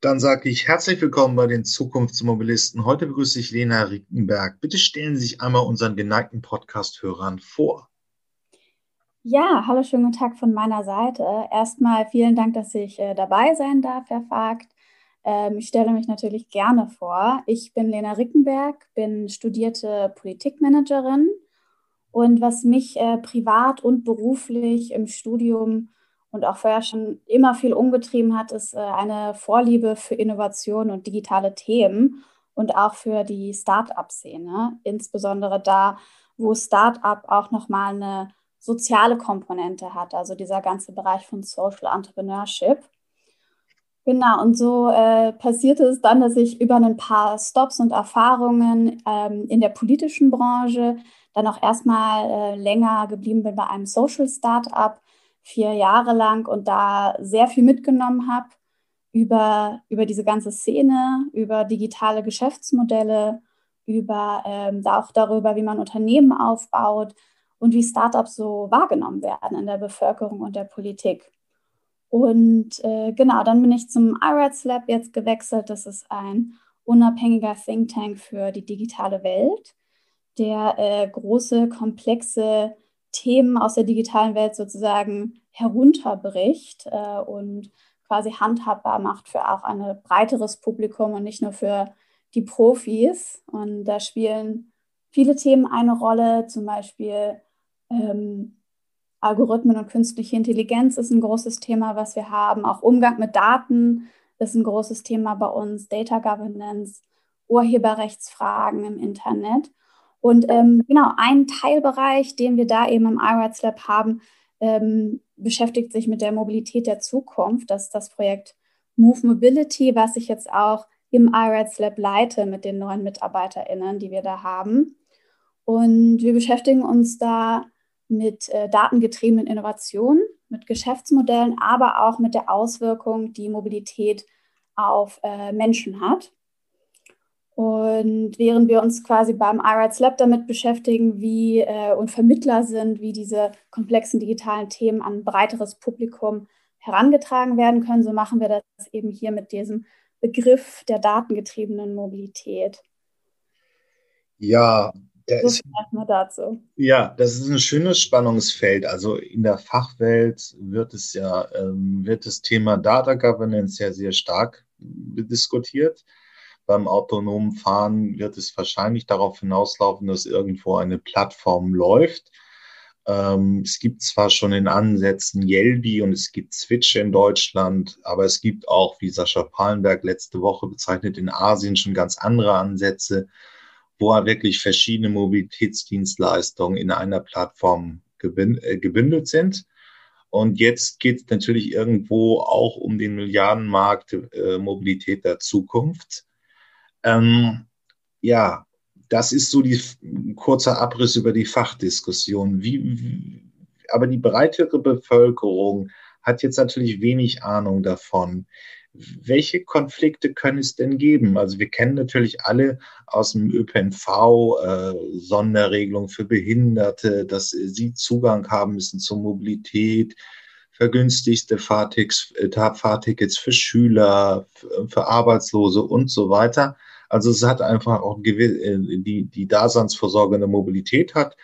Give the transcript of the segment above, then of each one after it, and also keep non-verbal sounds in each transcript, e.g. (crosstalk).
Dann sage ich herzlich willkommen bei den Zukunftsmobilisten. Heute begrüße ich Lena Rickenberg. Bitte stellen Sie sich einmal unseren geneigten Podcast-Hörern vor. Ja, hallo, schönen guten Tag von meiner Seite. Erstmal vielen Dank, dass ich äh, dabei sein darf, Herr Vogt. Ähm, ich stelle mich natürlich gerne vor. Ich bin Lena Rickenberg, bin studierte Politikmanagerin und was mich äh, privat und beruflich im Studium und auch vorher schon immer viel umgetrieben hat, ist äh, eine Vorliebe für Innovation und digitale Themen und auch für die Start-up-Szene, insbesondere da, wo Start-up auch nochmal eine soziale Komponente hat, also dieser ganze Bereich von Social Entrepreneurship. Genau, und so äh, passierte es dann, dass ich über ein paar Stops und Erfahrungen ähm, in der politischen Branche dann auch erstmal äh, länger geblieben bin bei einem Social Startup, vier Jahre lang und da sehr viel mitgenommen habe über, über diese ganze Szene, über digitale Geschäftsmodelle, über ähm, auch darüber, wie man Unternehmen aufbaut und wie Startups so wahrgenommen werden in der Bevölkerung und der Politik. Und äh, genau, dann bin ich zum IRADS Lab jetzt gewechselt. Das ist ein unabhängiger Think Tank für die digitale Welt, der äh, große, komplexe Themen aus der digitalen Welt sozusagen herunterbricht äh, und quasi handhabbar macht für auch ein breiteres Publikum und nicht nur für die Profis. Und da spielen viele Themen eine Rolle, zum Beispiel ähm, Algorithmen und künstliche Intelligenz ist ein großes Thema, was wir haben. Auch Umgang mit Daten ist ein großes Thema bei uns. Data Governance, Urheberrechtsfragen im Internet. Und ähm, genau, ein Teilbereich, den wir da eben im iRights Lab haben, ähm, beschäftigt sich mit der Mobilität der Zukunft. Das ist das Projekt Move Mobility, was ich jetzt auch im iRights Lab leite mit den neuen MitarbeiterInnen, die wir da haben. Und wir beschäftigen uns da mit äh, datengetriebenen Innovationen, mit Geschäftsmodellen, aber auch mit der Auswirkung, die Mobilität auf äh, Menschen hat. Und während wir uns quasi beim iRights Lab damit beschäftigen, wie äh, und Vermittler sind, wie diese komplexen digitalen Themen an ein breiteres Publikum herangetragen werden können, so machen wir das eben hier mit diesem Begriff der datengetriebenen Mobilität. Ja, der ist, erstmal dazu. Ja, das ist ein schönes Spannungsfeld. Also in der Fachwelt wird es ja, ähm, wird das Thema Data Governance ja sehr stark diskutiert beim autonomen Fahren wird es wahrscheinlich darauf hinauslaufen, dass irgendwo eine Plattform läuft. Ähm, es gibt zwar schon in Ansätzen Yelby und es gibt Switch in Deutschland, aber es gibt auch, wie Sascha Palenberg letzte Woche bezeichnet, in Asien schon ganz andere Ansätze, wo wirklich verschiedene Mobilitätsdienstleistungen in einer Plattform äh, gebündelt sind. Und jetzt geht es natürlich irgendwo auch um den Milliardenmarkt äh, Mobilität der Zukunft. Ähm, ja, das ist so die kurzer Abriss über die Fachdiskussion. Wie, wie, aber die breitere Bevölkerung hat jetzt natürlich wenig Ahnung davon. Welche Konflikte können es denn geben? Also wir kennen natürlich alle aus dem ÖPNV äh, Sonderregelungen für Behinderte, dass sie Zugang haben müssen zur Mobilität, vergünstigste Fahrtickets, äh, Fahrtickets für Schüler, für Arbeitslose und so weiter. Also es hat einfach auch äh, die, die Daseinsvorsorge eine Mobilität hat.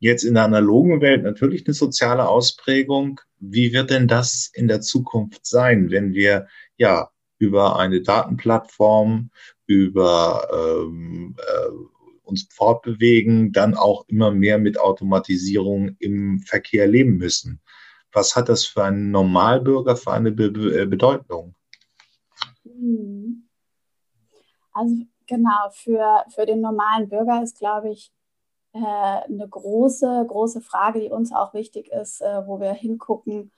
Jetzt in der analogen Welt natürlich eine soziale Ausprägung. Wie wird denn das in der Zukunft sein, wenn wir ja über eine Datenplattform, über ähm, äh, uns fortbewegen, dann auch immer mehr mit Automatisierung im Verkehr leben müssen? Was hat das für einen Normalbürger für eine Be Be Bedeutung? Hm. Also genau, für, für den normalen Bürger ist, glaube ich, äh, eine große, große Frage, die uns auch wichtig ist, äh, wo wir hingucken,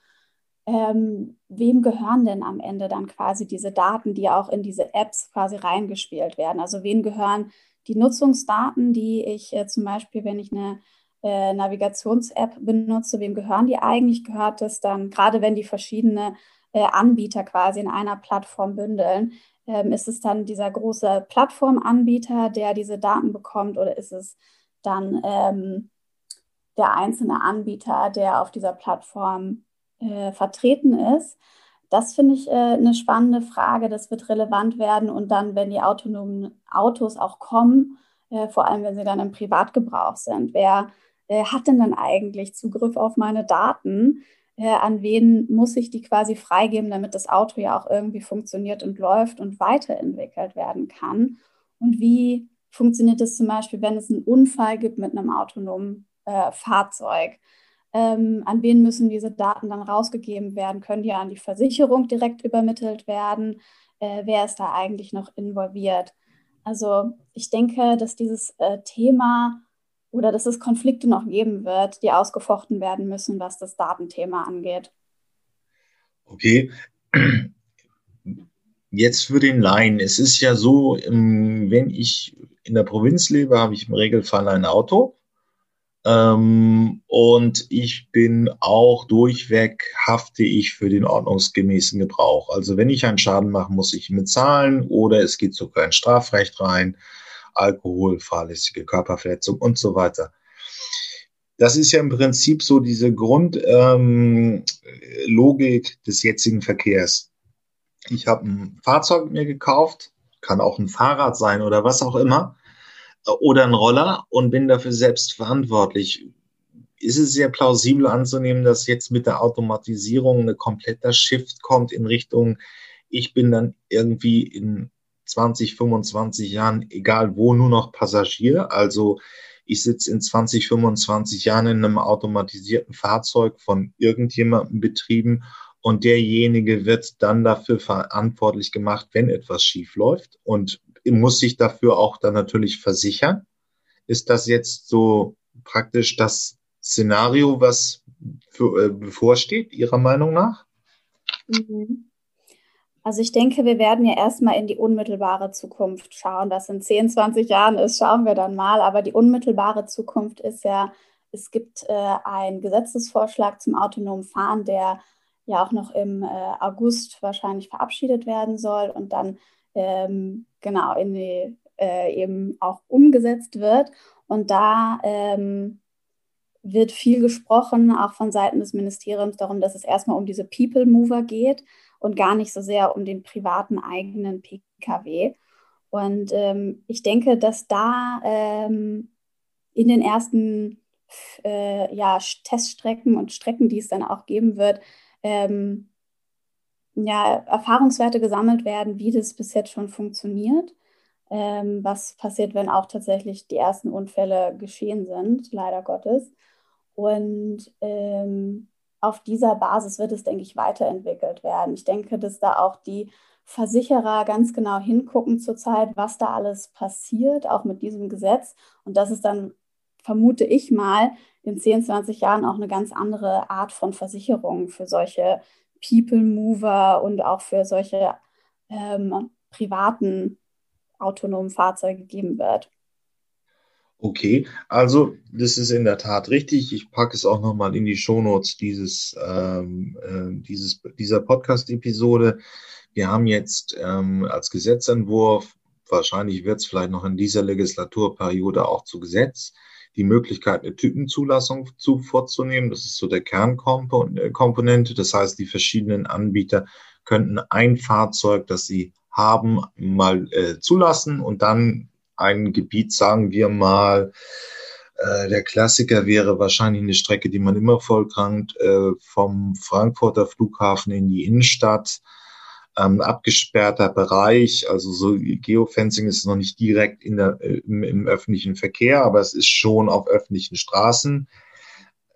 ähm, wem gehören denn am Ende dann quasi diese Daten, die auch in diese Apps quasi reingespielt werden? Also wem gehören die Nutzungsdaten, die ich äh, zum Beispiel, wenn ich eine äh, Navigations-App benutze, wem gehören die eigentlich? Gehört es dann, gerade wenn die verschiedene äh, Anbieter quasi in einer Plattform bündeln, ähm, ist es dann dieser große Plattformanbieter, der diese Daten bekommt, oder ist es dann ähm, der einzelne Anbieter, der auf dieser Plattform äh, vertreten ist? das finde ich äh, eine spannende Frage. Das wird relevant werden. Und dann, wenn die autonomen Autos auch kommen, äh, vor allem wenn sie dann im Privatgebrauch sind, wer äh, hat denn dann eigentlich Zugriff auf meine Daten? Äh, an wen muss ich die quasi freigeben, damit das Auto ja auch irgendwie funktioniert und läuft und weiterentwickelt werden kann? Und wie funktioniert es zum Beispiel, wenn es einen Unfall gibt mit einem autonomen äh, Fahrzeug? Ähm, an wen müssen diese Daten dann rausgegeben werden? Können die an die Versicherung direkt übermittelt werden? Äh, wer ist da eigentlich noch involviert? Also ich denke, dass dieses äh, Thema oder dass es Konflikte noch geben wird, die ausgefochten werden müssen, was das Datenthema angeht. Okay. Jetzt für den Laien. Es ist ja so, ähm, wenn ich in der Provinz lebe, habe ich im Regelfall ein Auto. Ähm, und ich bin auch durchweg, hafte ich für den ordnungsgemäßen Gebrauch. Also wenn ich einen Schaden mache, muss ich ihn bezahlen oder es geht sogar ein Strafrecht rein. Alkohol, fahrlässige Körperverletzung und so weiter. Das ist ja im Prinzip so diese Grundlogik ähm, des jetzigen Verkehrs. Ich habe ein Fahrzeug mir gekauft, kann auch ein Fahrrad sein oder was auch immer, oder ein Roller und bin dafür selbst verantwortlich. Ist es sehr plausibel anzunehmen, dass jetzt mit der Automatisierung eine kompletter Shift kommt in Richtung, ich bin dann irgendwie in 20, 25 Jahren, egal wo, nur noch Passagier. Also ich sitze in 20, 25 Jahren in einem automatisierten Fahrzeug von irgendjemandem betrieben und derjenige wird dann dafür verantwortlich gemacht, wenn etwas schief läuft und muss sich dafür auch dann natürlich versichern. Ist das jetzt so praktisch das Szenario, was für, äh, bevorsteht, Ihrer Meinung nach? Mhm. Also ich denke, wir werden ja erstmal in die unmittelbare Zukunft schauen. Was in 10, 20 Jahren ist, schauen wir dann mal. Aber die unmittelbare Zukunft ist ja, es gibt äh, einen Gesetzesvorschlag zum autonomen Fahren, der ja auch noch im äh, August wahrscheinlich verabschiedet werden soll und dann ähm, genau in die, äh, eben auch umgesetzt wird. Und da ähm, wird viel gesprochen, auch von Seiten des Ministeriums, darum, dass es erstmal um diese People Mover geht und gar nicht so sehr um den privaten eigenen Pkw. Und ähm, ich denke, dass da ähm, in den ersten äh, ja, Teststrecken und Strecken, die es dann auch geben wird, ähm, ja, Erfahrungswerte gesammelt werden, wie das bis jetzt schon funktioniert. Ähm, was passiert, wenn auch tatsächlich die ersten Unfälle geschehen sind, leider Gottes. Und ähm, auf dieser Basis wird es, denke ich, weiterentwickelt werden. Ich denke, dass da auch die Versicherer ganz genau hingucken zurzeit, was da alles passiert, auch mit diesem Gesetz. Und dass es dann, vermute ich mal, in 10, 20 Jahren auch eine ganz andere Art von Versicherung für solche People Mover und auch für solche ähm, privaten autonomen Fahrzeuge geben wird. Okay, also das ist in der Tat richtig. Ich packe es auch nochmal in die Shownotes dieses, ähm, äh, dieses, dieser Podcast-Episode. Wir haben jetzt ähm, als Gesetzentwurf, wahrscheinlich wird es vielleicht noch in dieser Legislaturperiode auch zu Gesetz, die Möglichkeit, eine Typenzulassung zu, vorzunehmen. Das ist so der Kernkomponente. Das heißt, die verschiedenen Anbieter könnten ein Fahrzeug, das sie haben, mal äh, zulassen und dann ein Gebiet, sagen wir mal, äh, der Klassiker wäre wahrscheinlich eine Strecke, die man immer vollkrankt, äh, vom Frankfurter Flughafen in die Innenstadt. Ähm, abgesperrter Bereich, also so Geofencing ist noch nicht direkt in der, äh, im, im öffentlichen Verkehr, aber es ist schon auf öffentlichen Straßen.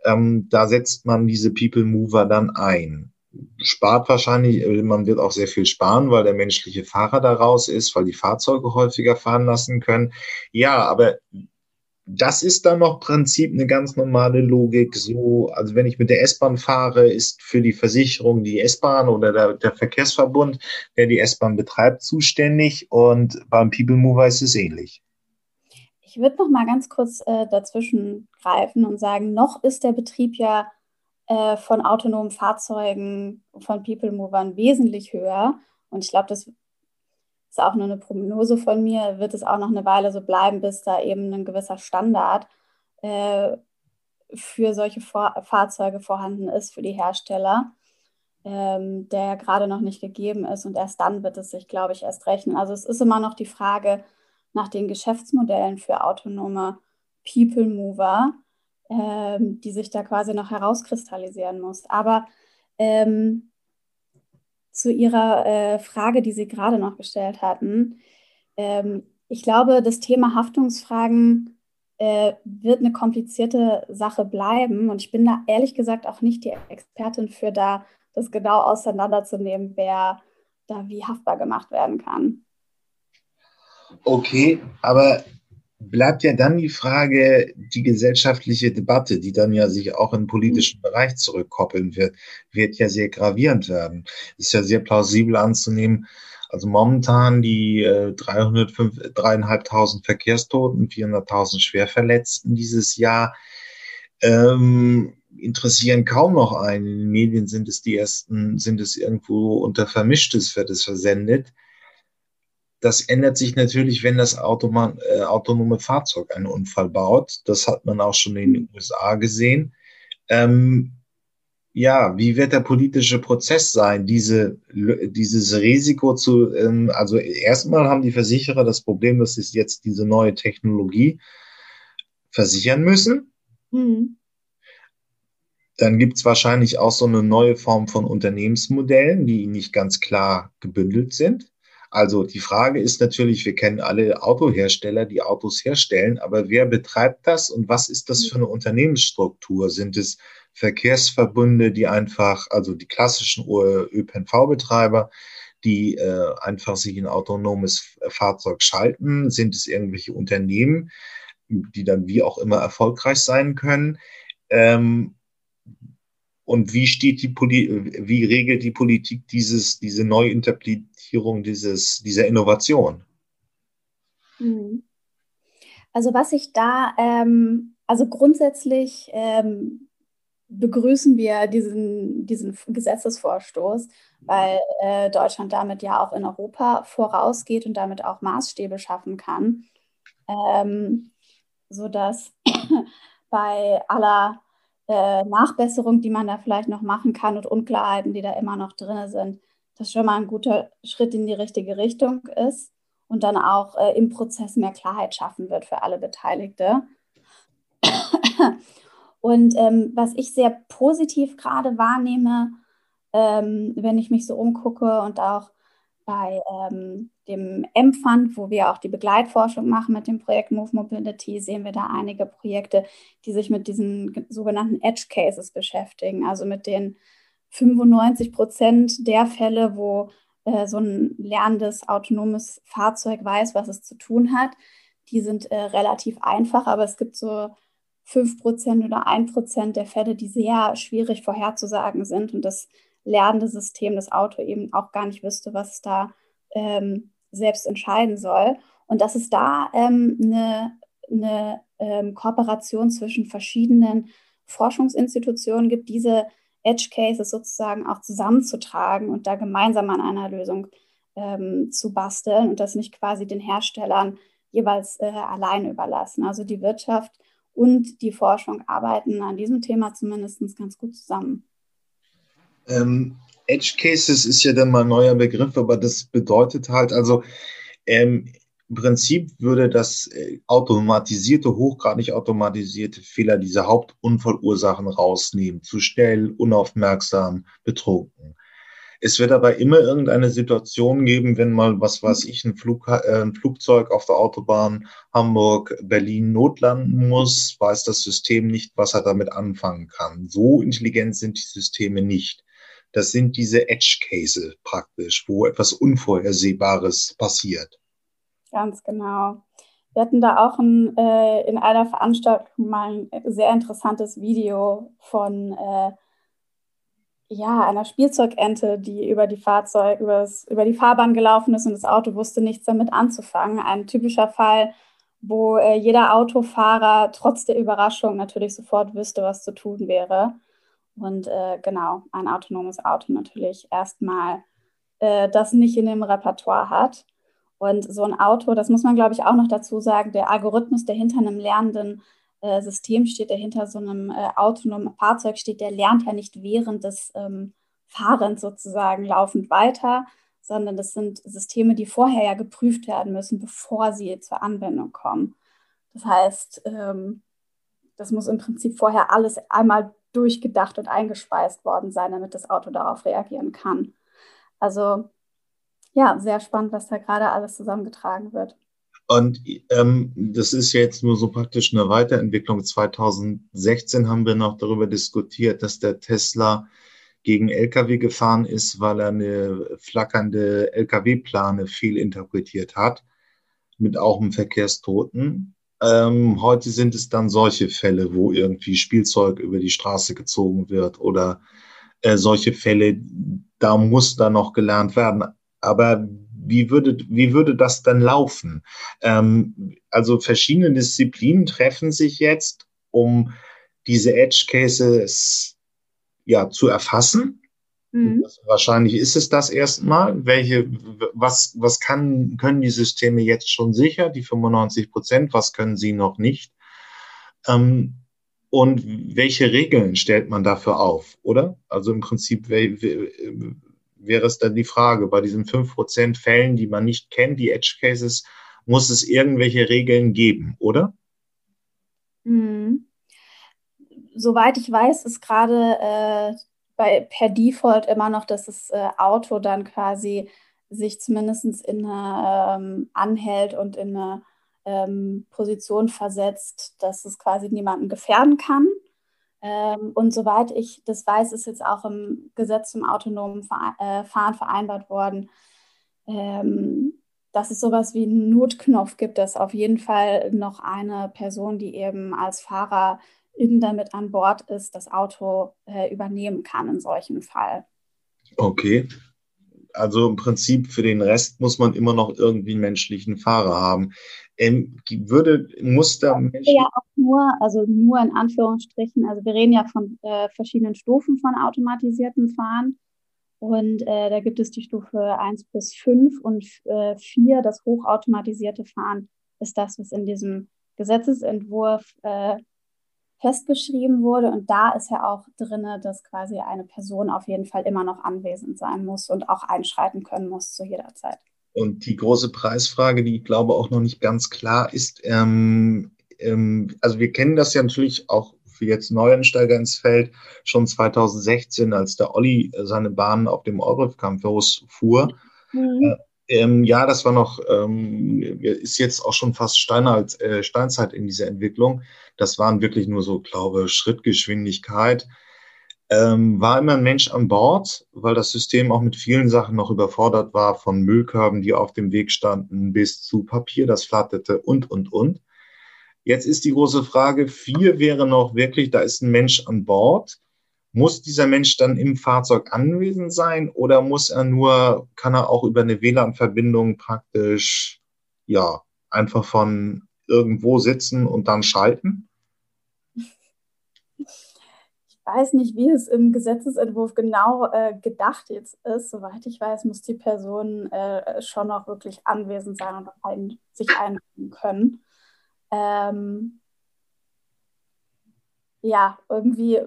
Ähm, da setzt man diese People Mover dann ein spart wahrscheinlich, äh, man wird auch sehr viel sparen, weil der menschliche Fahrer da raus ist, weil die Fahrzeuge häufiger fahren lassen können. Ja, aber das ist dann noch Prinzip eine ganz normale Logik. So, also wenn ich mit der S-Bahn fahre, ist für die Versicherung die S-Bahn oder der, der, Verkehrsverbund, der die S-Bahn betreibt, zuständig und beim People Mover ist es ähnlich. Ich würde noch mal ganz kurz äh, dazwischen greifen und sagen, noch ist der Betrieb ja äh, von autonomen Fahrzeugen, von People Movern wesentlich höher. Und ich glaube, das ist auch nur eine Prognose von mir, wird es auch noch eine Weile so bleiben, bis da eben ein gewisser Standard äh, für solche Vor Fahrzeuge vorhanden ist, für die Hersteller. ähm, der gerade noch nicht gegeben ist. Und erst dann wird es sich, glaube ich, erst rechnen. Also es ist immer noch die Frage nach den Geschäftsmodellen für autonome People Mover, ähm, die sich da quasi noch herauskristallisieren muss. Aber ähm, zu Ihrer äh, Frage, die Sie gerade noch gestellt hatten, ähm, ich glaube, das Thema Haftungsfragen äh, wird eine komplizierte Sache bleiben. Und ich bin da ehrlich gesagt auch nicht die Expertin für da, das genau auseinanderzunehmen, wer da wie haftbar gemacht werden kann. Okay, aber bleibt ja dann die Frage, die gesellschaftliche Debatte, die dann ja sich auch im politischen mhm. Bereich zurückkoppeln wird, wird ja sehr gravierend werden. Ist ja sehr plausibel anzunehmen. Also momentan die äh, 3.500 Verkehrstoten, 400.000 Schwerverletzten dieses Jahr ähm, interessieren kaum noch einen. In den Medien sind es die ersten, sind es irgendwo unter Vermischtes wird es versendet. Das ändert sich natürlich, wenn das Automan, äh, autonome Fahrzeug einen Unfall baut. Das hat man auch schon in den USA gesehen. Ähm, ja, wie wird der politische Prozess sein, diese, dieses Risiko zu, ähm, also erstmal haben die Versicherer das Problem, dass sie jetzt diese neue Technologie versichern müssen. Mhm. Dann gibt es wahrscheinlich auch so eine neue Form von Unternehmensmodellen, die nicht ganz klar gebündelt sind. Also die Frage ist natürlich, wir kennen alle Autohersteller, die Autos herstellen, aber wer betreibt das und was ist das für eine Unternehmensstruktur? Sind es Verkehrsverbünde, die einfach, also die klassischen ÖPNV-Betreiber, die äh, einfach sich ein autonomes Fahrzeug schalten? Sind es irgendwelche Unternehmen, die dann wie auch immer erfolgreich sein können? Ähm, und wie steht die Poli wie regelt die Politik dieses, diese Neuinterpretierung dieses, dieser Innovation? Mhm. Also was ich da, ähm, also grundsätzlich ähm, begrüßen wir diesen, diesen Gesetzesvorstoß, weil äh, Deutschland damit ja auch in Europa vorausgeht und damit auch Maßstäbe schaffen kann, ähm, sodass (clears throat) bei aller äh, Nachbesserung, die man da vielleicht noch machen kann und Unklarheiten, die da immer noch drin sind, das schon mal ein guter Schritt in die richtige Richtung ist und dann auch äh, im Prozess mehr Klarheit schaffen wird für alle Beteiligte. (coughs) Und ähm, was ich sehr positiv gerade wahrnehme, ähm, wenn ich mich so umgucke und auch bei ähm, dem M-Fund, wo wir auch die Begleitforschung machen mit dem Projekt Move Mobility, sehen wir da einige Projekte, die sich mit diesen sogenannten Edge Cases beschäftigen, also mit den 95 Prozent der Fälle, wo äh, so ein lernendes autonomes Fahrzeug weiß, was es zu tun hat. Die sind äh, relativ einfach, aber es gibt so 5 Prozent oder 1 Prozent der Fälle, die sehr schwierig vorherzusagen sind und das lernende System, das Auto eben auch gar nicht wüsste, was es da ähm, selbst entscheiden soll. Und dass es da ähm, eine, eine ähm, Kooperation zwischen verschiedenen Forschungsinstitutionen gibt, diese Edge Cases sozusagen auch zusammenzutragen und da gemeinsam an einer Lösung ähm, zu basteln und das nicht quasi den Herstellern jeweils äh, allein überlassen. Also die Wirtschaft und die Forschung arbeiten an diesem Thema zumindest ganz gut zusammen. Ähm, Edge Cases ist ja dann mal ein neuer Begriff, aber das bedeutet halt, also ähm, im Prinzip würde das äh, automatisierte, hochgradig automatisierte Fehler diese Hauptunfallursachen rausnehmen. Zu schnell, unaufmerksam, betrunken. Es wird aber immer irgendeine Situation geben, wenn mal, was weiß ich, ein, Flug, äh, ein Flugzeug auf der Autobahn Hamburg, Berlin notlanden muss, weiß das System nicht, was er damit anfangen kann. So intelligent sind die Systeme nicht. Das sind diese Edge Cases praktisch, wo etwas Unvorhersehbares passiert. Ganz genau. Wir hatten da auch ein, äh, in einer Veranstaltung mal ein sehr interessantes Video von äh, ja, einer Spielzeugente, die über die Fahrzeug, übers, über die Fahrbahn gelaufen ist und das Auto wusste nichts damit anzufangen. Ein typischer Fall, wo äh, jeder Autofahrer trotz der Überraschung natürlich sofort wüsste, was zu tun wäre. Und äh, genau, ein autonomes Auto natürlich erstmal äh, das nicht in dem Repertoire hat. Und so ein Auto, das muss man, glaube ich, auch noch dazu sagen, der Algorithmus, der hinter einem lernenden äh, System steht, der hinter so einem äh, autonomen Fahrzeug steht, der lernt ja nicht während des ähm, fahrend sozusagen laufend weiter, sondern das sind Systeme, die vorher ja geprüft werden müssen, bevor sie zur Anwendung kommen. Das heißt, ähm, das muss im Prinzip vorher alles einmal durchgedacht und eingespeist worden sein, damit das Auto darauf reagieren kann. Also ja, sehr spannend, was da gerade alles zusammengetragen wird. Und ähm, das ist jetzt nur so praktisch eine Weiterentwicklung. 2016 haben wir noch darüber diskutiert, dass der Tesla gegen Lkw gefahren ist, weil er eine flackernde Lkw-Plane viel interpretiert hat, mit auch einem Verkehrstoten. Ähm, heute sind es dann solche Fälle, wo irgendwie Spielzeug über die Straße gezogen wird oder äh, solche Fälle, da muss da noch gelernt werden. Aber wie würde, wie würde das dann laufen? Ähm, also verschiedene Disziplinen treffen sich jetzt, um diese Edge Cases ja zu erfassen. Mhm. Wahrscheinlich ist es das erstmal. Welche, was, was kann, können die Systeme jetzt schon sicher, die 95 Prozent, was können sie noch nicht? Ähm, und welche Regeln stellt man dafür auf, oder? Also im Prinzip, wäre es dann die Frage, bei diesen fünf Prozent Fällen, die man nicht kennt, die Edge Cases, muss es irgendwelche Regeln geben, oder? Mhm. Soweit ich weiß, ist gerade äh, bei, per Default immer noch, dass das äh, Auto dann quasi sich zumindest in eine, ähm, anhält und in eine ähm, Position versetzt, dass es quasi niemanden gefährden kann. Ähm, und soweit ich das weiß, ist jetzt auch im Gesetz zum autonomen äh, Fahren vereinbart worden, ähm, dass es sowas wie einen Notknopf gibt, dass auf jeden Fall noch eine Person, die eben als Fahrerin damit an Bord ist, das Auto äh, übernehmen kann in solchen Fall. Okay. Also im Prinzip für den Rest muss man immer noch irgendwie einen menschlichen Fahrer haben. Ähm, würde, muss da Ja, auch nur, also nur in Anführungsstrichen, also wir reden ja von äh, verschiedenen Stufen von automatisiertem Fahren. Und äh, da gibt es die Stufe 1 bis 5 und äh, 4, das hochautomatisierte Fahren, ist das, was in diesem Gesetzesentwurf äh, festgeschrieben wurde. Und da ist ja auch drin, dass quasi eine Person auf jeden Fall immer noch anwesend sein muss und auch einschreiten können muss zu jeder Zeit. Und die große Preisfrage, die ich glaube auch noch nicht ganz klar ist, ähm, ähm, also wir kennen das ja natürlich auch für jetzt Neuensteiger ins Feld schon 2016, als der Olli seine Bahn auf dem Euref-Campus fuhr. Mhm. Äh, ähm, ja, das war noch, ähm, ist jetzt auch schon fast Steinalt, äh, Steinzeit in dieser Entwicklung. Das waren wirklich nur so, glaube Schrittgeschwindigkeit ähm, war immer ein Mensch an Bord, weil das System auch mit vielen Sachen noch überfordert war, von Müllkörben, die auf dem Weg standen, bis zu Papier, das flatterte und, und, und. Jetzt ist die große Frage, vier wäre noch wirklich, da ist ein Mensch an Bord. Muss dieser Mensch dann im Fahrzeug anwesend sein oder muss er nur, kann er auch über eine WLAN-Verbindung praktisch, ja, einfach von irgendwo sitzen und dann schalten? weiß nicht, wie es im Gesetzesentwurf genau äh, gedacht jetzt ist. Soweit ich weiß, muss die Person äh, schon noch wirklich anwesend sein und ein, sich einbringen können. Ähm, ja, irgendwie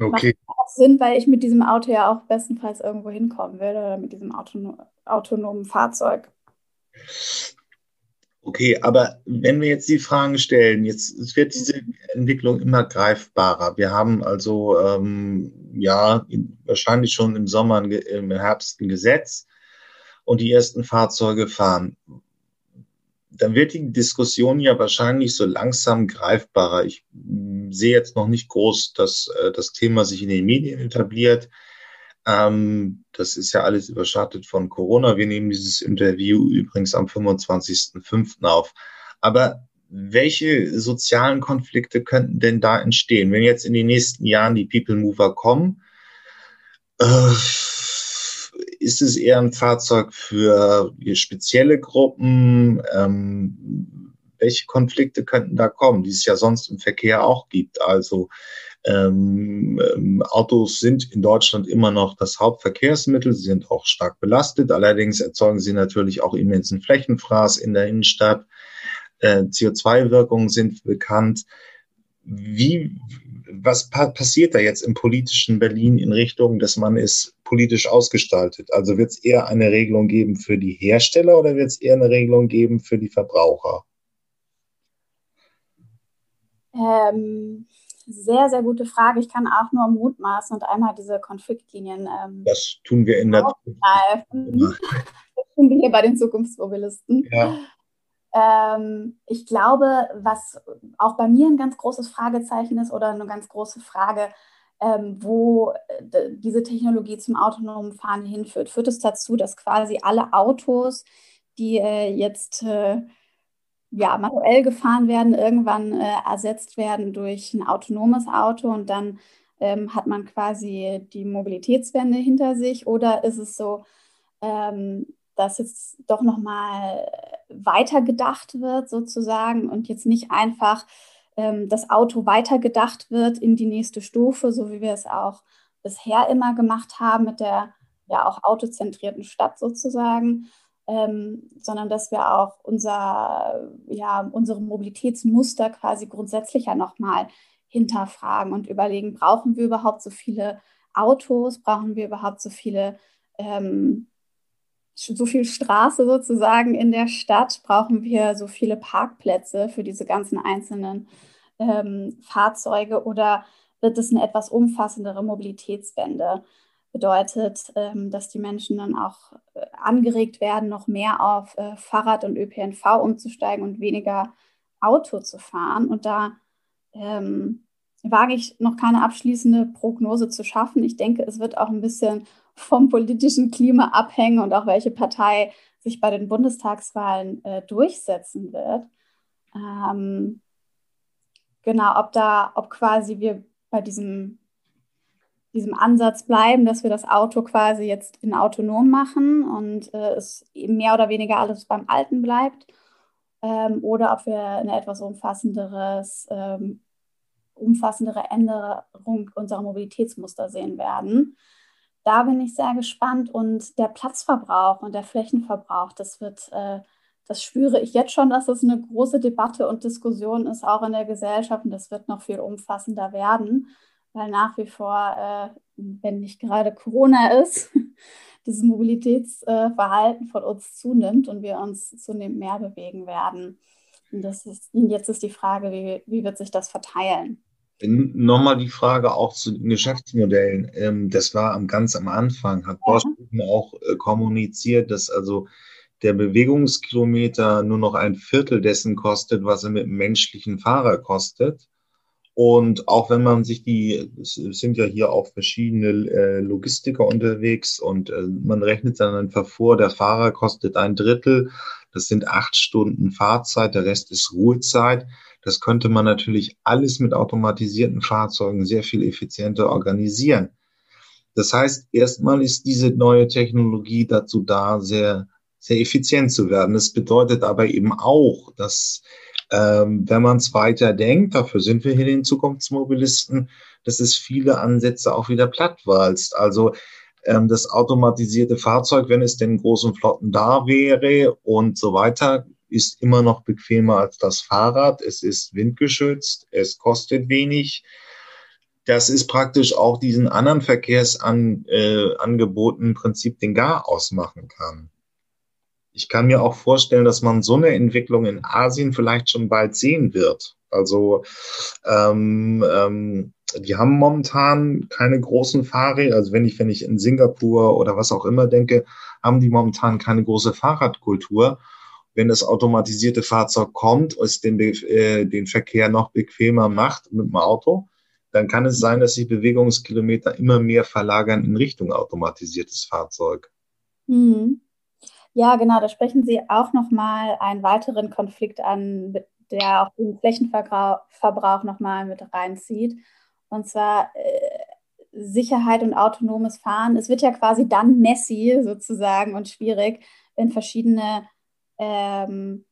okay. macht auch Sinn, weil ich mit diesem Auto ja auch bestenfalls irgendwo hinkommen will oder mit diesem autonom autonomen Fahrzeug. Okay, aber wenn wir jetzt die Fragen stellen, jetzt wird diese Entwicklung immer greifbarer. Wir haben also ähm, ja wahrscheinlich schon im Sommer, im Herbst ein Gesetz und die ersten Fahrzeuge fahren. Dann wird die Diskussion ja wahrscheinlich so langsam greifbarer. Ich hm, sehe jetzt noch nicht groß, dass äh, das Thema sich in den Medien etabliert. Ähm, das ist ja alles überschattet von Corona. Wir nehmen dieses Interview übrigens am 25.05. auf. Aber welche sozialen Konflikte könnten denn da entstehen, wenn jetzt in den nächsten Jahren die People Mover kommen? Äh, ist es eher ein Fahrzeug für spezielle Gruppen? Ähm, welche Konflikte könnten da kommen, die es ja sonst im Verkehr auch gibt? Also ähm, ähm, Autos sind in Deutschland immer noch das Hauptverkehrsmittel. Sie sind auch stark belastet. Allerdings erzeugen sie natürlich auch immensen Flächenfraß in der Innenstadt. Äh, CO2-Wirkungen sind bekannt. Wie, was pa passiert da jetzt im politischen Berlin in Richtung, dass man es politisch ausgestaltet? Also wird es eher eine Regelung geben für die Hersteller oder wird es eher eine Regelung geben für die Verbraucher? Ähm, sehr, sehr gute Frage. Ich kann auch nur mutmaßen und einmal diese Konfliktlinien. Ähm, das tun wir in der Zukunft. (laughs) Das tun wir hier bei den Zukunftsmobilisten. Ja. Ähm, ich glaube, was auch bei mir ein ganz großes Fragezeichen ist oder eine ganz große Frage, ähm, wo äh, diese Technologie zum autonomen Fahren hinführt, führt es dazu, dass quasi alle Autos, die äh, jetzt äh, ja, manuell gefahren werden, irgendwann äh, ersetzt werden durch ein autonomes Auto und dann ähm, hat man quasi die Mobilitätswende hinter sich? Oder ist es so, ähm, dass jetzt doch nochmal weitergedacht wird sozusagen und jetzt nicht einfach ähm, das Auto weitergedacht wird in die nächste Stufe, so wie wir es auch bisher immer gemacht haben mit der ja auch autozentrierten Stadt sozusagen, ähm, sondern dass wir auch unser, ja, unsere Mobilitätsmuster quasi grundsätzlicher nochmal hinterfragen und überlegen, brauchen wir überhaupt so viele Autos, brauchen wir überhaupt so viele ähm, so viel Straße sozusagen in der Stadt, brauchen wir so viele Parkplätze für diese ganzen einzelnen ähm, Fahrzeuge oder wird es eine etwas umfassendere Mobilitätswende? Bedeutet, ähm, dass die Menschen dann auch äh, angeregt werden, noch mehr auf äh, Fahrrad und ÖPNV umzusteigen und weniger Auto zu fahren. Und da ähm, wage ich noch keine abschließende Prognose zu schaffen. Ich denke, es wird auch ein bisschen vom politischen Klima abhängen und auch welche Partei sich bei den Bundestagswahlen äh, durchsetzen wird. Ähm, genau, ob da, ob quasi wir bei diesem, diesem Ansatz bleiben, dass wir das Auto quasi jetzt in autonom machen und äh, es mehr oder weniger alles beim Alten bleibt. Ähm, oder ob wir eine etwas umfassenderes, ähm, umfassendere Änderung unserer Mobilitätsmuster sehen werden da bin ich sehr gespannt. Und der Platzverbrauch und der Flächenverbrauch, das wird, äh, das spüre ich jetzt schon, dass es eine große Debatte und Diskussion ist, auch in der Gesellschaft. Und das wird noch viel umfassender werden, weil nach wie vor, äh, wenn nicht gerade Corona ist, (laughs) das Mobilitätsverhalten von uns zunimmt und wir uns zunehmend mehr bewegen werden. Und das ist, jetzt ist die Frage, wie, wie wird sich das verteilen? Nochmal die Frage auch zu den Geschäftsmodellen. Ähm, das war am, ganz am Anfang, hat Bosch ja. auch äh, kommuniziert, dass also der Bewegungskilometer nur noch ein Viertel dessen kostet, was er mit einem menschlichen Fahrer kostet. Und auch wenn man sich die, es sind ja hier auch verschiedene äh, Logistiker unterwegs und äh, man rechnet dann einfach vor, der Fahrer kostet ein Drittel, das sind acht Stunden Fahrzeit, der Rest ist Ruhezeit. Das könnte man natürlich alles mit automatisierten Fahrzeugen sehr viel effizienter organisieren. Das heißt, erstmal ist diese neue Technologie dazu da, sehr, sehr effizient zu werden. Das bedeutet aber eben auch, dass ähm, wenn man es weiter denkt, dafür sind wir hier den Zukunftsmobilisten, dass es viele Ansätze auch wieder plattwalzt. Also ähm, das automatisierte Fahrzeug, wenn es denn großen Flotten da wäre und so weiter, ist immer noch bequemer als das Fahrrad. Es ist windgeschützt, es kostet wenig. Das ist praktisch auch diesen anderen Verkehrsangeboten äh, im Prinzip den Gar ausmachen kann. Ich kann mir auch vorstellen, dass man so eine Entwicklung in Asien vielleicht schon bald sehen wird. Also ähm, ähm, die haben momentan keine großen Fahrräder. Also wenn ich, wenn ich in Singapur oder was auch immer denke, haben die momentan keine große Fahrradkultur wenn das automatisierte Fahrzeug kommt, es den, äh, den Verkehr noch bequemer macht mit dem Auto, dann kann es sein, dass sich Bewegungskilometer immer mehr verlagern in Richtung automatisiertes Fahrzeug. Mhm. Ja, genau, da sprechen Sie auch nochmal einen weiteren Konflikt an, der auch den Flächenverbrauch nochmal mit reinzieht. Und zwar äh, Sicherheit und autonomes Fahren. Es wird ja quasi dann messy sozusagen und schwierig, wenn verschiedene ähm,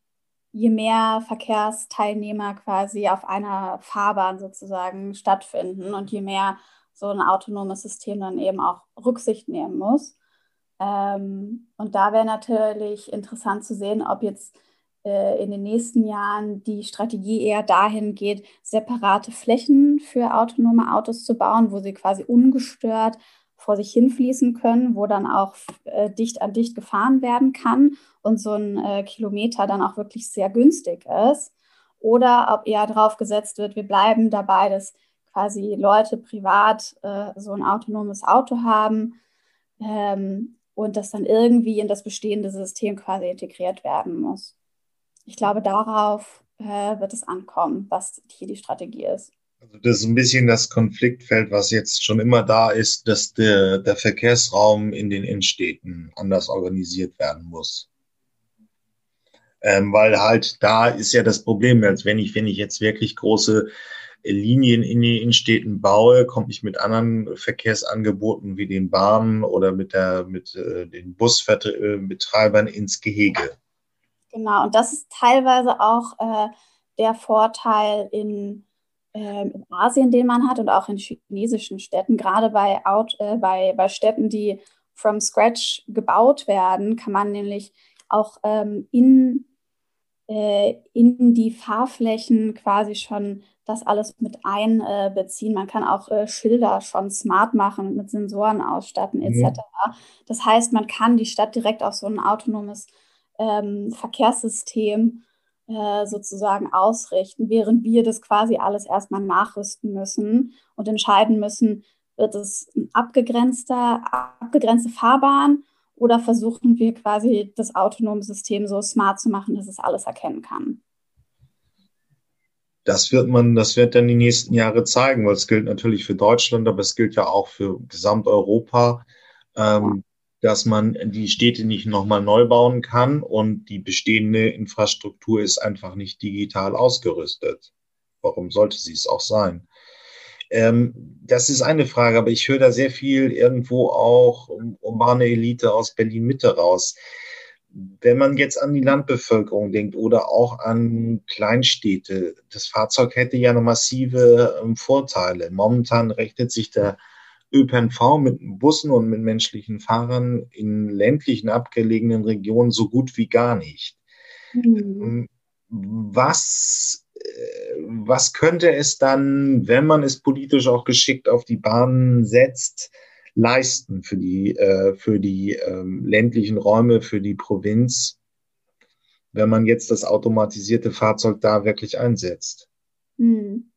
je mehr Verkehrsteilnehmer quasi auf einer Fahrbahn sozusagen stattfinden und je mehr so ein autonomes System dann eben auch Rücksicht nehmen muss. Ähm, und da wäre natürlich interessant zu sehen, ob jetzt äh, in den nächsten Jahren die Strategie eher dahin geht, separate Flächen für autonome Autos zu bauen, wo sie quasi ungestört vor sich hinfließen können, wo dann auch äh, dicht an dicht gefahren werden kann und so ein äh, Kilometer dann auch wirklich sehr günstig ist. Oder ob eher darauf gesetzt wird, wir bleiben dabei, dass quasi Leute privat äh, so ein autonomes Auto haben ähm, und das dann irgendwie in das bestehende System quasi integriert werden muss. Ich glaube, darauf äh, wird es ankommen, was hier die Strategie ist. Also das ist ein bisschen das Konfliktfeld, was jetzt schon immer da ist, dass der, der Verkehrsraum in den Innenstädten anders organisiert werden muss. Ähm, weil halt da ist ja das Problem, als wenn ich, wenn ich jetzt wirklich große Linien in die Innenstädten baue, komme ich mit anderen Verkehrsangeboten wie den Bahnen oder mit der mit äh, den Busbetreibern ins Gehege. Genau, und das ist teilweise auch äh, der Vorteil in in Asien, den man hat und auch in chinesischen Städten, gerade bei, Out, äh, bei, bei Städten, die from scratch gebaut werden, kann man nämlich auch ähm, in, äh, in die Fahrflächen quasi schon das alles mit einbeziehen. man kann auch äh, Schilder schon smart machen, mit Sensoren ausstatten etc. Mhm. Das heißt, man kann die Stadt direkt auf so ein autonomes ähm, Verkehrssystem äh, sozusagen ausrichten, während wir das quasi alles erstmal nachrüsten müssen und entscheiden müssen, wird es ein abgegrenzter, abgegrenzte Fahrbahn oder versuchen wir quasi das autonome System so smart zu machen, dass es alles erkennen kann. Das wird man, das wird dann die nächsten Jahre zeigen, weil es gilt natürlich für Deutschland, aber es gilt ja auch für Gesamteuropa. Ähm, dass man die Städte nicht nochmal neu bauen kann und die bestehende Infrastruktur ist einfach nicht digital ausgerüstet. Warum sollte sie es auch sein? Ähm, das ist eine Frage, aber ich höre da sehr viel irgendwo auch urbane Elite aus Berlin-Mitte raus. Wenn man jetzt an die Landbevölkerung denkt oder auch an Kleinstädte, das Fahrzeug hätte ja noch massive ähm, Vorteile. Momentan rechnet sich der ÖPNV mit Bussen und mit menschlichen Fahrern in ländlichen, abgelegenen Regionen so gut wie gar nicht. Mhm. Was, äh, was könnte es dann, wenn man es politisch auch geschickt auf die Bahn setzt, leisten für die, äh, für die ähm, ländlichen Räume, für die Provinz, wenn man jetzt das automatisierte Fahrzeug da wirklich einsetzt? Mhm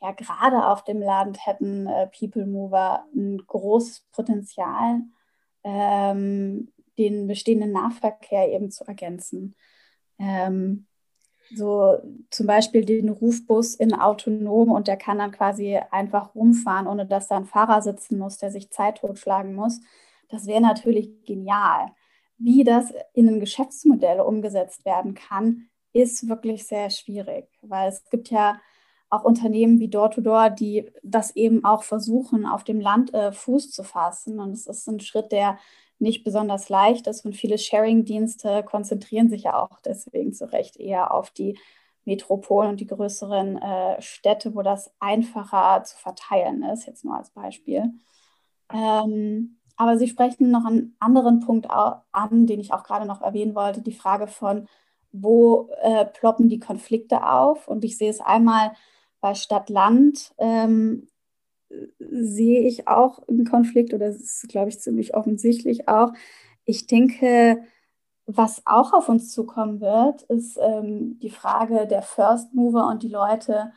ja, gerade auf dem Land hätten äh, People Mover ein großes Potenzial, ähm, den bestehenden Nahverkehr eben zu ergänzen. Ähm, so zum Beispiel den Rufbus in autonom und der kann dann quasi einfach rumfahren, ohne dass da ein Fahrer sitzen muss, der sich Zeit totschlagen muss. Das wäre natürlich genial. Wie das in ein Geschäftsmodell umgesetzt werden kann, ist wirklich sehr schwierig, weil es gibt ja auch Unternehmen wie Door-to-Door, die das eben auch versuchen, auf dem Land äh, Fuß zu fassen. Und es ist ein Schritt, der nicht besonders leicht ist. Und viele Sharing-Dienste konzentrieren sich ja auch deswegen zu Recht eher auf die Metropolen und die größeren äh, Städte, wo das einfacher zu verteilen ist, jetzt nur als Beispiel. Ähm, aber Sie sprechen noch einen anderen Punkt an, den ich auch gerade noch erwähnen wollte, die Frage von, wo äh, ploppen die Konflikte auf? Und ich sehe es einmal bei Stadt-Land ähm, sehe ich auch einen Konflikt oder es ist, glaube ich, ziemlich offensichtlich auch. Ich denke, was auch auf uns zukommen wird, ist ähm, die Frage der First Mover und die Leute,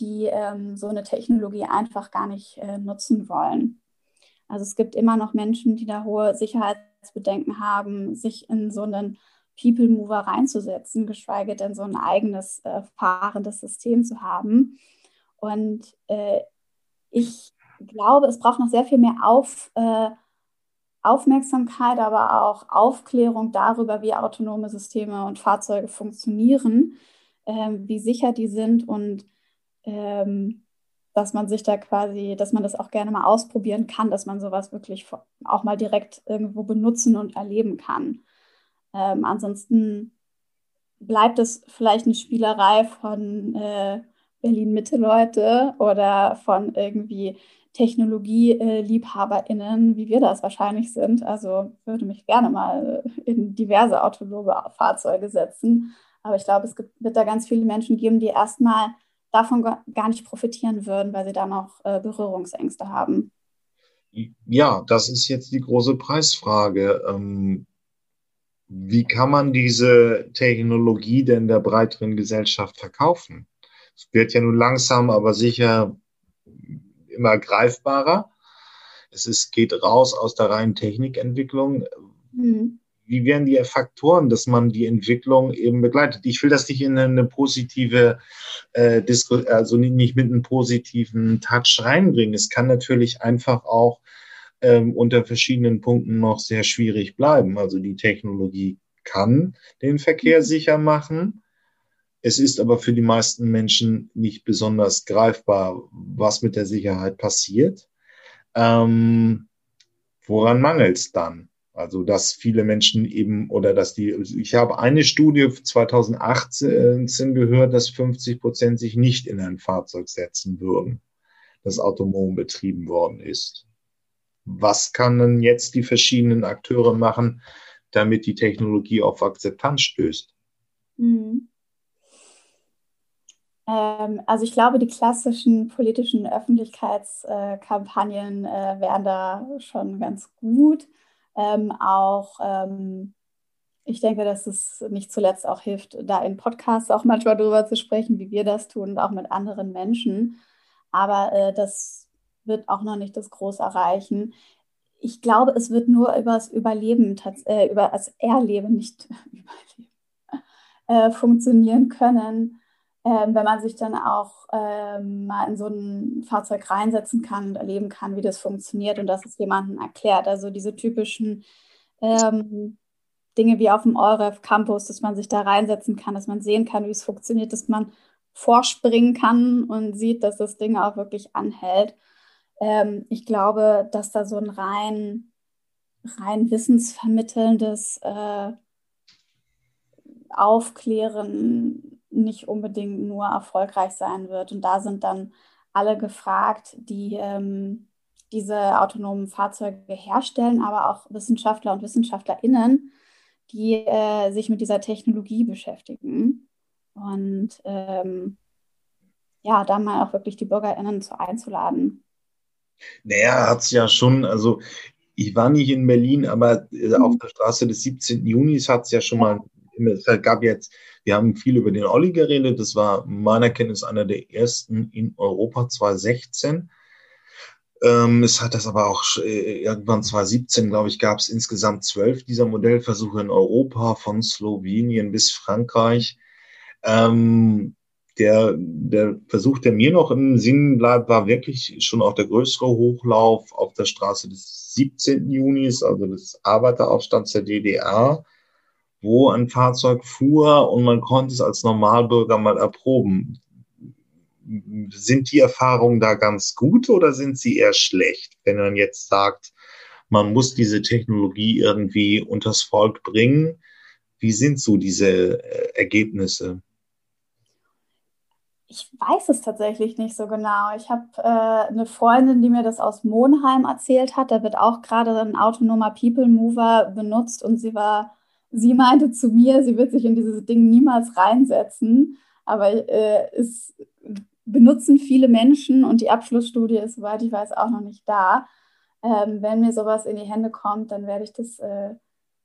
die ähm, so eine Technologie einfach gar nicht äh, nutzen wollen. Also es gibt immer noch Menschen, die da hohe Sicherheitsbedenken haben, sich in so einen People Mover reinzusetzen, geschweige denn so ein eigenes äh, fahrendes System zu haben. Und äh, ich glaube, es braucht noch sehr viel mehr auf, äh, Aufmerksamkeit, aber auch Aufklärung darüber, wie autonome Systeme und Fahrzeuge funktionieren, ähm, wie sicher die sind und ähm, dass man sich da quasi, dass man das auch gerne mal ausprobieren kann, dass man sowas wirklich auch mal direkt irgendwo benutzen und erleben kann. Ähm, ansonsten bleibt es vielleicht eine Spielerei von äh, Berlin-Mitte-Leute oder von irgendwie TechnologieliebhaberInnen, wie wir das wahrscheinlich sind. Also würde mich gerne mal in diverse autonome Fahrzeuge setzen. Aber ich glaube, es gibt, wird da ganz viele Menschen geben, die erstmal davon gar nicht profitieren würden, weil sie da noch äh, Berührungsängste haben. Ja, das ist jetzt die große Preisfrage. Ähm, wie kann man diese Technologie denn der breiteren Gesellschaft verkaufen? Es wird ja nun langsam, aber sicher immer greifbarer. Es ist, geht raus aus der reinen Technikentwicklung. Mhm wie wären die Faktoren, dass man die Entwicklung eben begleitet? Ich will das nicht in eine positive äh, Disku also nicht mit einem positiven Touch reinbringen. Es kann natürlich einfach auch ähm, unter verschiedenen Punkten noch sehr schwierig bleiben. Also die Technologie kann den Verkehr mhm. sicher machen. Es ist aber für die meisten Menschen nicht besonders greifbar, was mit der Sicherheit passiert. Ähm, woran mangelt es dann? Also, dass viele Menschen eben oder dass die, ich habe eine Studie 2018 gehört, dass 50 Prozent sich nicht in ein Fahrzeug setzen würden, das autonom betrieben worden ist. Was kann denn jetzt die verschiedenen Akteure machen, damit die Technologie auf Akzeptanz stößt? Mhm. Ähm, also ich glaube, die klassischen politischen Öffentlichkeitskampagnen äh, wären da schon ganz gut. Ähm, auch ähm, ich denke, dass es nicht zuletzt auch hilft, da in Podcasts auch manchmal drüber zu sprechen, wie wir das tun und auch mit anderen Menschen. Aber äh, das wird auch noch nicht das Groß erreichen. Ich glaube, es wird nur über das Überleben, äh, über das Erleben, nicht (laughs) Überleben, äh, funktionieren können, ähm, wenn man sich dann auch ähm, mal in so ein Fahrzeug reinsetzen kann und erleben kann, wie das funktioniert und dass es jemandem erklärt. Also diese typischen ähm, Dinge wie auf dem EUREF Campus, dass man sich da reinsetzen kann, dass man sehen kann, wie es funktioniert, dass man vorspringen kann und sieht, dass das Ding auch wirklich anhält. Ähm, ich glaube, dass da so ein rein, rein wissensvermittelndes äh, Aufklären nicht unbedingt nur erfolgreich sein wird. Und da sind dann alle gefragt, die ähm, diese autonomen Fahrzeuge herstellen, aber auch Wissenschaftler und Wissenschaftlerinnen, die äh, sich mit dieser Technologie beschäftigen. Und ähm, ja, da mal auch wirklich die BürgerInnen zu einzuladen. Naja, hat es ja schon, also ich war nicht in Berlin, aber äh, auf mhm. der Straße des 17. Junis hat es ja schon mal es gab jetzt, wir haben viel über den Olli geredet, das war meiner Kenntnis einer der ersten in Europa 2016. Ähm, es hat das aber auch äh, irgendwann 2017, glaube ich, gab es insgesamt zwölf dieser Modellversuche in Europa, von Slowenien bis Frankreich. Ähm, der, der Versuch, der mir noch im Sinn bleibt, war wirklich schon auch der größere Hochlauf auf der Straße des 17. Junis, also des Arbeiteraufstands der DDR wo ein Fahrzeug fuhr und man konnte es als Normalbürger mal erproben. Sind die Erfahrungen da ganz gut oder sind sie eher schlecht, wenn man jetzt sagt, man muss diese Technologie irgendwie unters Volk bringen? Wie sind so diese äh, Ergebnisse? Ich weiß es tatsächlich nicht so genau. Ich habe äh, eine Freundin, die mir das aus Monheim erzählt hat. Da wird auch gerade ein autonomer People Mover benutzt und sie war sie meinte zu mir, sie wird sich in dieses Ding niemals reinsetzen, aber äh, es benutzen viele Menschen und die Abschlussstudie ist, soweit ich weiß, auch noch nicht da. Ähm, wenn mir sowas in die Hände kommt, dann werde ich das äh,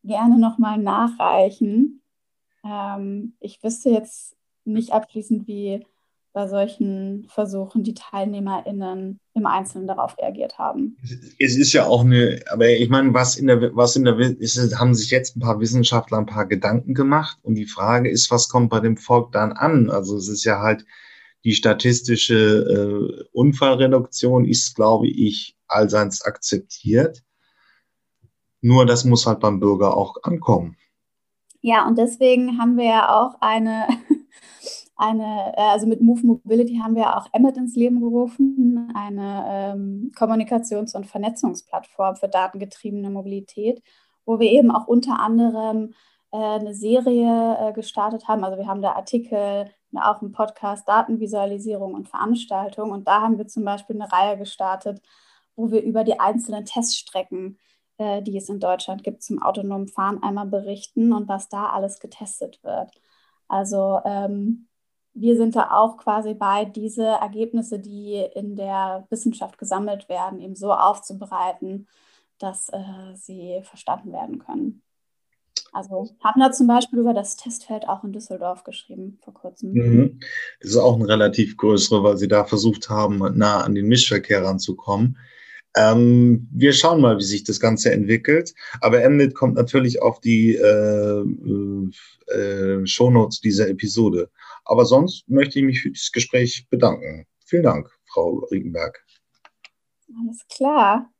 gerne nochmal nachreichen. Ähm, ich wüsste jetzt nicht abschließend, wie bei solchen Versuchen die TeilnehmerInnen im Einzelnen darauf reagiert haben. Es ist ja auch eine, aber ich meine, was in der, was in der, ist, haben sich jetzt ein paar Wissenschaftler ein paar Gedanken gemacht und die Frage ist, was kommt bei dem Volk dann an? Also es ist ja halt, die statistische äh, Unfallreduktion ist, glaube ich, allseits akzeptiert. Nur das muss halt beim Bürger auch ankommen. Ja, und deswegen haben wir ja auch eine (laughs) eine, äh, also mit Move Mobility haben wir auch Emmet ins Leben gerufen, eine ähm, Kommunikations- und Vernetzungsplattform für datengetriebene Mobilität, wo wir eben auch unter anderem äh, eine Serie äh, gestartet haben. Also wir haben da Artikel, auch einen Podcast, Datenvisualisierung und Veranstaltung. Und da haben wir zum Beispiel eine Reihe gestartet, wo wir über die einzelnen Teststrecken, äh, die es in Deutschland gibt, zum autonomen Fahren einmal berichten und was da alles getestet wird. Also ähm, wir sind da auch quasi bei, diese Ergebnisse, die in der Wissenschaft gesammelt werden, eben so aufzubereiten, dass äh, sie verstanden werden können. Also haben da zum Beispiel über das Testfeld auch in Düsseldorf geschrieben vor kurzem. Mhm. Das ist auch ein relativ größere, weil sie da versucht haben, nah an den Mischverkehr ranzukommen. Ähm, wir schauen mal, wie sich das Ganze entwickelt. Aber Mnet kommt natürlich auf die äh, äh, Shownotes dieser Episode. Aber sonst möchte ich mich für das Gespräch bedanken. Vielen Dank, Frau Riegenberg. Alles klar.